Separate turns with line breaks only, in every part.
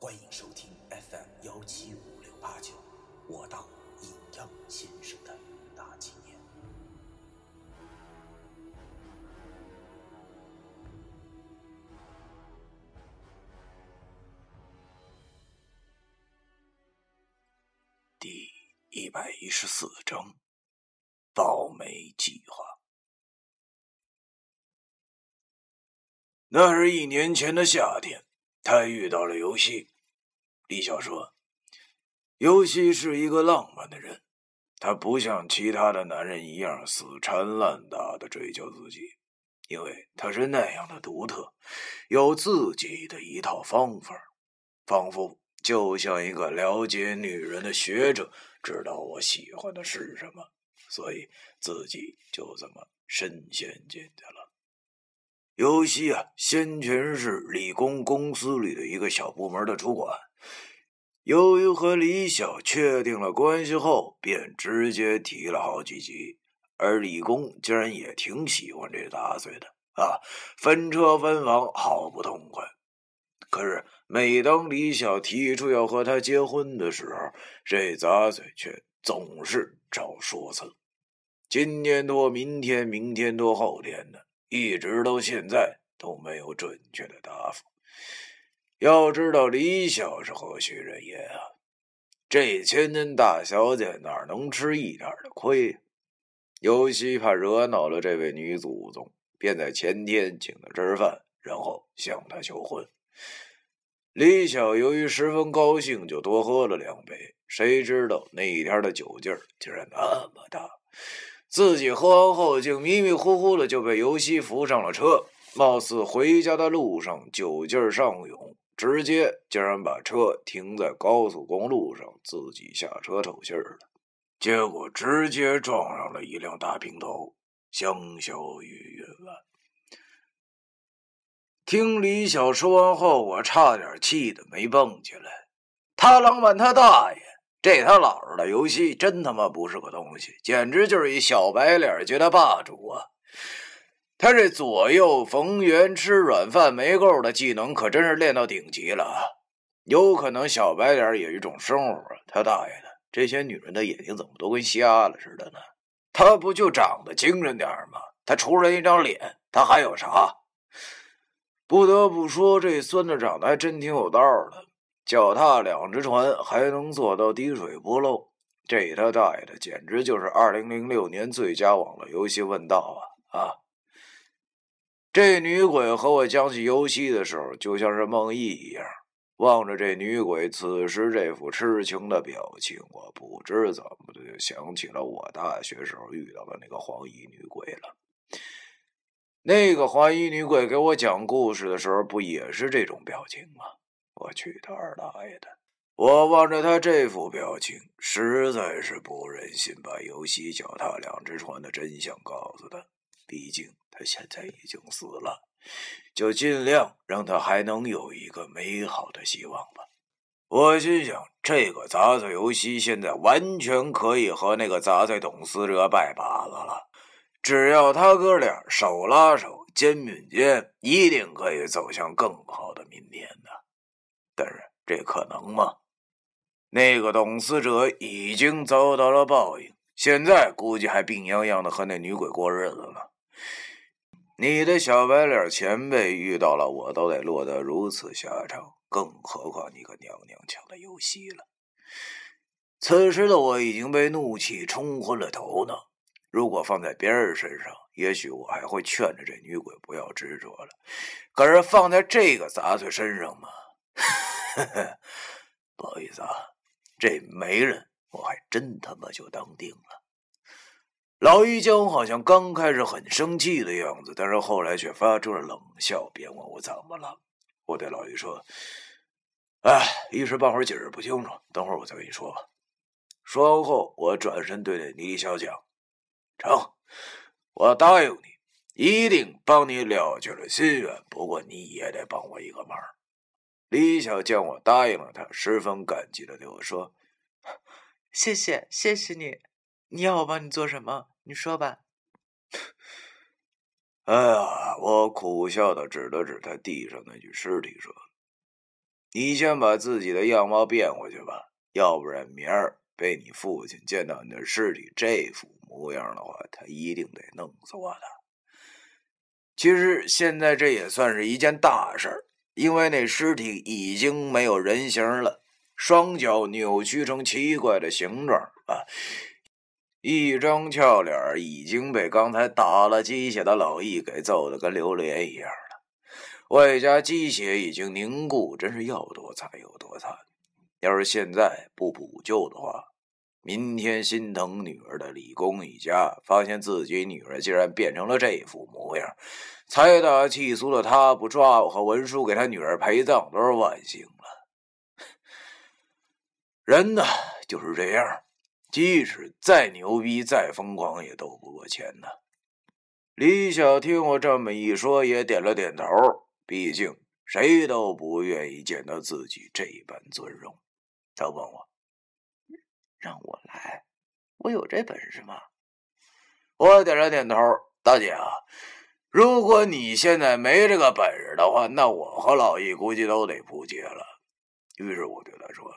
欢迎收听 FM 幺七五六八九，我当阴阳先生的大纪念。第一百一十四章：爆煤计划。那是一年前的夏天，他遇到了尤西。李晓说：“尤西是一个浪漫的人，他不像其他的男人一样死缠烂打的追求自己，因为他是那样的独特，有自己的一套方法，仿佛就像一个了解女人的学者，知道我喜欢的是什么，所以自己就这么深陷进去了。”尤西啊，先前是理工公司里的一个小部门的主管。由于和李晓确定了关系后，便直接提了好几级。而李工竟然也挺喜欢这杂碎的啊，分车分房，好不痛快。可是每当李晓提出要和他结婚的时候，这杂碎却总是找说辞。今天拖明天，明天拖后天的。一直到现在都没有准确的答复。要知道李晓是何许人也啊？这千金大小姐哪能吃一点的亏？尤其怕惹恼了这位女祖宗，便在前天请她吃饭，然后向她求婚。李晓由于十分高兴，就多喝了两杯。谁知道那一天的酒劲儿竟然那么大。自己喝完后，竟迷迷糊糊的就被尤西扶上了车。貌似回家的路上酒劲上涌，直接竟然把车停在高速公路上，自己下车透气了。结果直接撞上了一辆大平头，香消玉殒了。听李晓说完后，我差点气得没蹦起来。他老板他大爷！这他姥姥的游戏真他妈不是个东西，简直就是一小白脸界的霸主啊！他这左右逢源、吃软饭没够的技能可真是练到顶级了。有可能小白脸也是一种生物啊！他大爷的，这些女人的眼睛怎么都跟瞎了似的呢？他不就长得精神点吗？他除了一张脸，他还有啥？不得不说，这孙子长得还真挺有道的。脚踏两只船，还能做到滴水不漏，这他大爷的简直就是二零零六年最佳网络游戏问道啊！啊，这女鬼和我讲起游戏的时候，就像是梦呓一样，望着这女鬼此时这副痴情的表情，我不知怎么的就想起了我大学时候遇到的那个黄衣女鬼了。那个黄衣女鬼给我讲故事的时候，不也是这种表情吗？我去他二大爷的！我望着他这副表情，实在是不忍心把游戏脚踏两只船的真相告诉他。毕竟他现在已经死了，就尽量让他还能有一个美好的希望吧。我心想，这个杂碎游戏现在完全可以和那个杂碎董思哲拜把子了。只要他哥俩手拉手、肩并肩，一定可以走向更好的明天的。但是这可能吗？那个董事者已经遭到了报应，现在估计还病殃殃的和那女鬼过日子呢。你的小白脸前辈遇到了我都得落得如此下场，更何况你个娘娘腔的游戏了。此时的我已经被怒气冲昏了头脑。如果放在别人身上，也许我还会劝着这女鬼不要执着了。可是放在这个杂碎身上嘛？呵 呵不好意思啊，这媒人我还真他妈就当定了。老于江好像刚开始很生气的样子，但是后来却发出了冷笑，便问我怎么了。我对老于说：“哎，一时半会儿解释不清楚，等会儿我再跟你说吧。说完后，我转身对着李小讲：“成，我答应你，一定帮你了却了心愿。不过你也得帮我一个忙。”李小见我答应了他，十分感激的对我说：“
谢谢，谢谢你。你要我帮你做什么？你说吧。”
哎呀，我苦笑的指了指他地上那具尸体，说。你先把自己的样貌变回去吧，要不然明儿被你父亲见到你的尸体这副模样的话，他一定得弄死我的。其实现在这也算是一件大事儿，因为那尸体已经没有人形了，双脚扭曲成奇怪的形状啊，一张俏脸已经被刚才打了鸡血的老易给揍得跟榴莲一样了。外加鸡血已经凝固，真是要多惨有多惨。要是现在不补救的话，明天心疼女儿的李公一家发现自己女儿竟然变成了这副模样，财大气粗的他不抓我和文书给他女儿陪葬都是万幸了。人呢就是这样，即使再牛逼再疯狂，也斗不过钱呢。李晓听我这么一说，也点了点头。毕竟谁都不愿意见到自己这般尊荣。他问我：“
让我来，我有这本事吗？”
我点了点头。大姐啊，如果你现在没这个本事的话，那我和老易估计都得扑街了。于是我对他说：“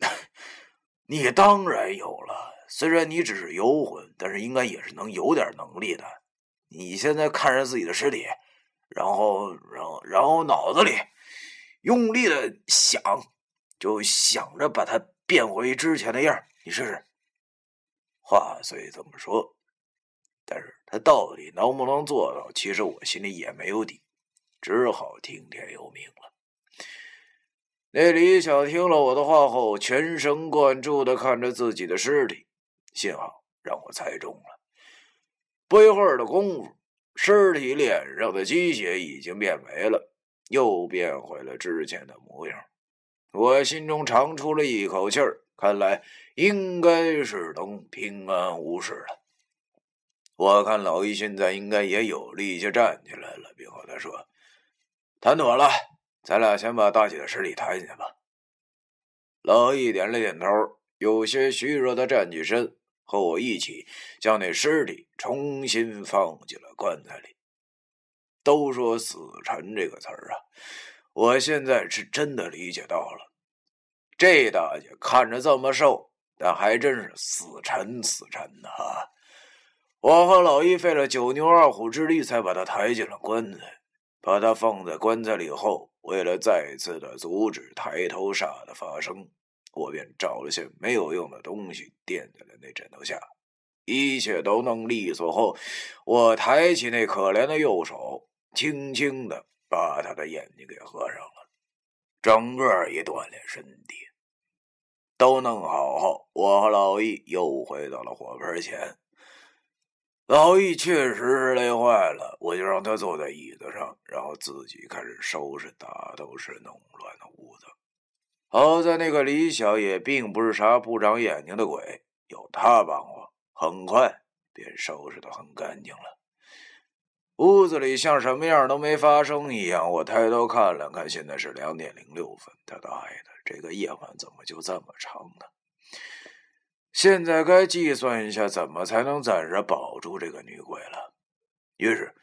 你当然有了，虽然你只是游魂，但是应该也是能有点能力的。你现在看着自己的尸体。”然后，然后，然后脑子里用力的想，就想着把它变回之前的样你试试。话虽这么说，但是他到底能不能做到，其实我心里也没有底，只好听天由命了。那李晓听了我的话后，全神贯注的看着自己的尸体，幸好让我猜中了。不一会儿的功夫。尸体脸上的鸡血已经变没了，又变回了之前的模样。我心中长出了一口气儿，看来应该是能平安无事了。我看老易现在应该也有力气站起来了，并和他说：“谈妥了，咱俩先把大姐的尸体抬进去吧。”老易点了点头，有些虚弱的站起身。和我一起将那尸体重新放进了棺材里。都说“死沉”这个词儿啊，我现在是真的理解到了。这大姐看着这么瘦，但还真是死沉死沉的啊。我和老易费了九牛二虎之力，才把她抬进了棺材。把她放在棺材里后，为了再次的阻止抬头煞的发生。我便找了些没有用的东西垫在了那枕头下，一切都弄利索后，我抬起那可怜的右手，轻轻的把他的眼睛给合上了，整个一锻炼身体。都弄好后，我和老易又回到了火盆前。老易确实是累坏了，我就让他坐在椅子上，然后自己开始收拾打斗时弄乱的屋子。好在那个李小也并不是啥不长眼睛的鬼，有他帮我，很快便收拾的很干净了。屋子里像什么样都没发生一样。我抬头看了看，现在是两点零六分。他大爷的，这个夜晚怎么就这么长呢？现在该计算一下怎么才能暂时保住这个女鬼了。于是。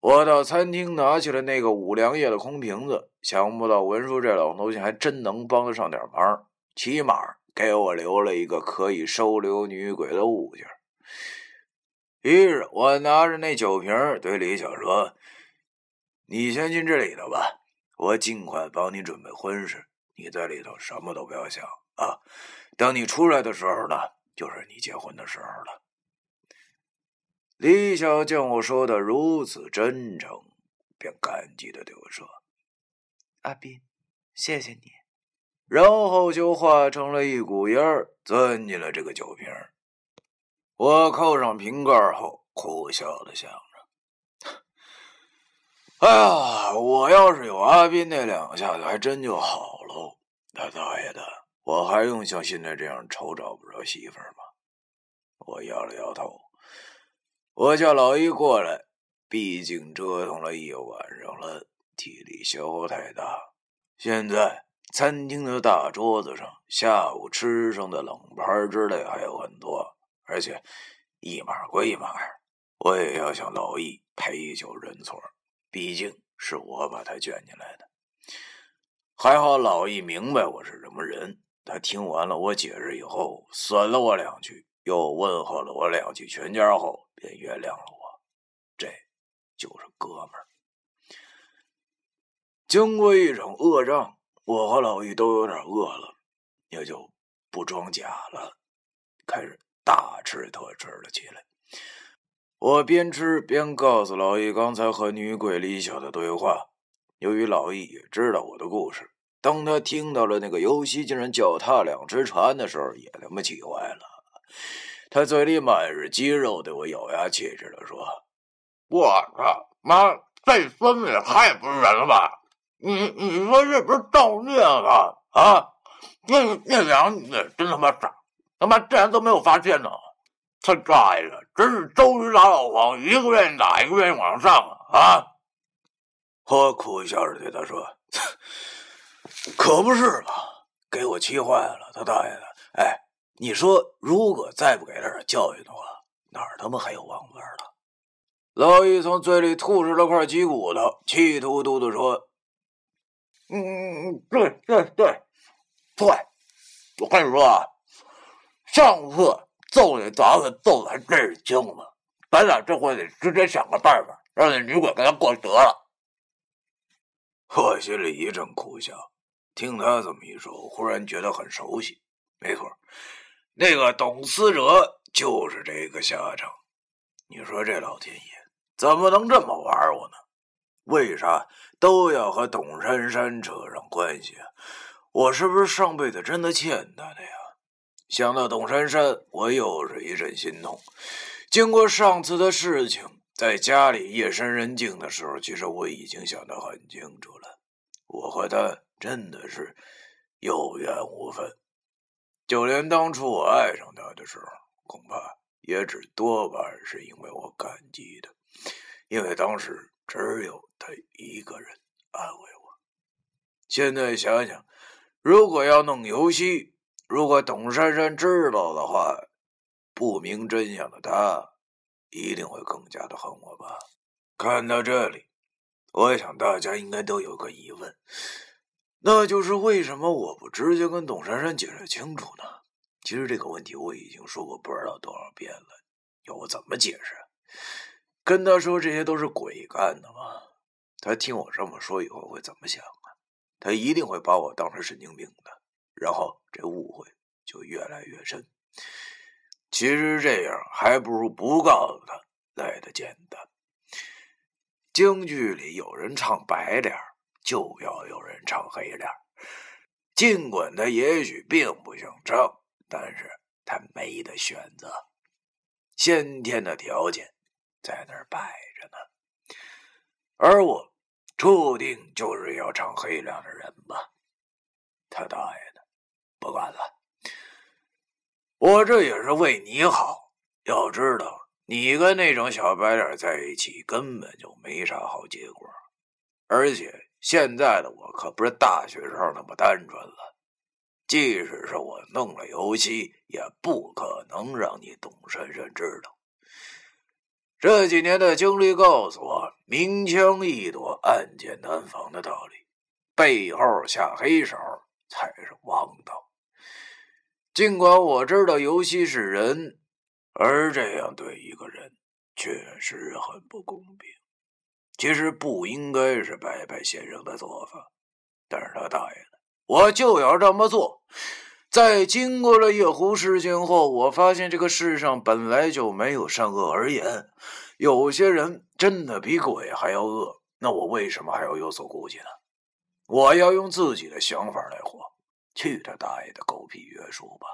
我到餐厅拿起了那个五粮液的空瓶子，想不到文叔这老东西还真能帮得上点忙，起码给我留了一个可以收留女鬼的物件。于是我拿着那酒瓶对李小说：“你先进这里头吧，我尽快帮你准备婚事。你在里头什么都不要想啊，等你出来的时候呢，就是你结婚的时候了。”李小见我说的如此真诚，便感激的对我说：“
阿斌，谢谢你。”
然后就化成了一股烟儿，钻进了这个酒瓶。我扣上瓶盖后，苦笑的想着：“哎呀，我要是有阿斌那两下子，还真就好喽。他大爷的，我还用像现在这样愁找不着媳妇吗？我摇了摇头。我叫老一过来，毕竟折腾了一晚上了，体力消耗太大。现在餐厅的大桌子上，下午吃剩的冷盘之类还有很多，而且一码归一码，我也要向老易赔一酒认错，毕竟是我把他卷进来的。还好老易明白我是什么人，他听完了我解释以后，损了我两句，又问候了我两句全家后，便原谅了我。这就是哥们儿。经过一场恶仗，我和老易都有点饿了，也就不装假了，开始大吃特吃了起来。我边吃边告诉老易刚才和女鬼李晓的对话。由于老易也知道我的故事，当他听到了那个游戏竟然脚踏两只船的时候，也他妈气坏了。他嘴里满是肌肉，对我咬牙切齿的说：“
我操，妈，这孙子也太不是人了吧！你你说这不是造孽吗？啊，那那两女真他妈傻，他妈竟然都没有发现呢！他大爷的，真是周瑜打老黄，一个愿意打，一个愿意往上啊！啊！”
我苦笑着对他说：“可不是嘛，给我气坏了，他大爷的！哎，你说，如果再不给他点教训的话，哪儿他妈还有王法了？”老易从嘴里吐出了块鸡骨头，气嘟嘟的说：“
嗯，对对对，对，我跟你说啊，上次揍你咋子揍的还真是轻了，咱俩这回得直接想个办法，让那女鬼跟他过去得了。”
我心里一阵苦笑，听他这么一说，忽然觉得很熟悉。没错，那个董思哲就是这个下场。你说这老天爷怎么能这么玩我呢？为啥都要和董珊珊扯上关系啊？我是不是上辈子真的欠他的呀？想到董珊珊，我又是一阵心痛。经过上次的事情。在家里夜深人静的时候，其实我已经想得很清楚了。我和他真的是有缘无分，就连当初我爱上他的时候，恐怕也只多半是因为我感激的，因为当时只有他一个人安慰我。现在想想，如果要弄游戏，如果董珊珊知道的话，不明真相的她。一定会更加的恨我吧？看到这里，我想大家应该都有个疑问，那就是为什么我不直接跟董珊珊解释清楚呢？其实这个问题我已经说过不知道多少遍了，要我怎么解释？跟他说这些都是鬼干的吗？他听我这么说以后会怎么想啊？他一定会把我当成神经病的，然后这误会就越来越深。其实这样还不如不告诉他来的简单。京剧里有人唱白脸，就要有人唱黑脸。尽管他也许并不想唱，但是他没得选择，先天的条件在那儿摆着呢。而我注定就是要唱黑脸的人吧？他大爷的，不管了。我这也是为你好，要知道，你跟那种小白脸在一起根本就没啥好结果。而且现在的我可不是大学生那么单纯了，即使是我弄了游戏，也不可能让你董珊珊知道。这几年的经历告诉我，明枪易躲，暗箭难防的道理，背后下黑手才是王道。尽管我知道游戏是人，而这样对一个人确实很不公平。其实不应该是白白先生的做法，但是他大爷的，我就要这么做。在经过了夜壶事件后，我发现这个世上本来就没有善恶而言，有些人真的比鬼还要恶。那我为什么还要有所顾忌呢？我要用自己的想法来活。去他大爷的狗屁约束吧！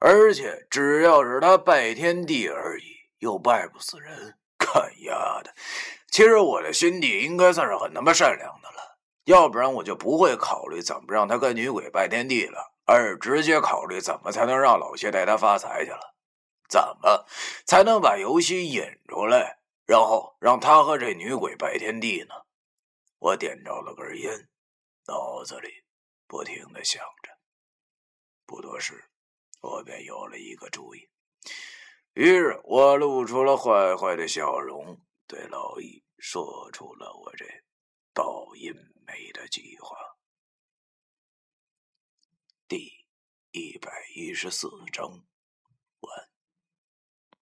而且只要是他拜天地而已，又拜不死人。看丫的，其实我的心地应该算是很他妈善良的了。要不然我就不会考虑怎么让他跟女鬼拜天地了，而是直接考虑怎么才能让老谢带他发财去了。怎么才能把游戏引出来，然后让他和这女鬼拜天地呢？我点着了根烟，脑子里不停的想着。不多时，我便有了一个主意。于是我露出了坏坏的笑容，对老易说出了我这倒阴梅的计划。第一百一十四章。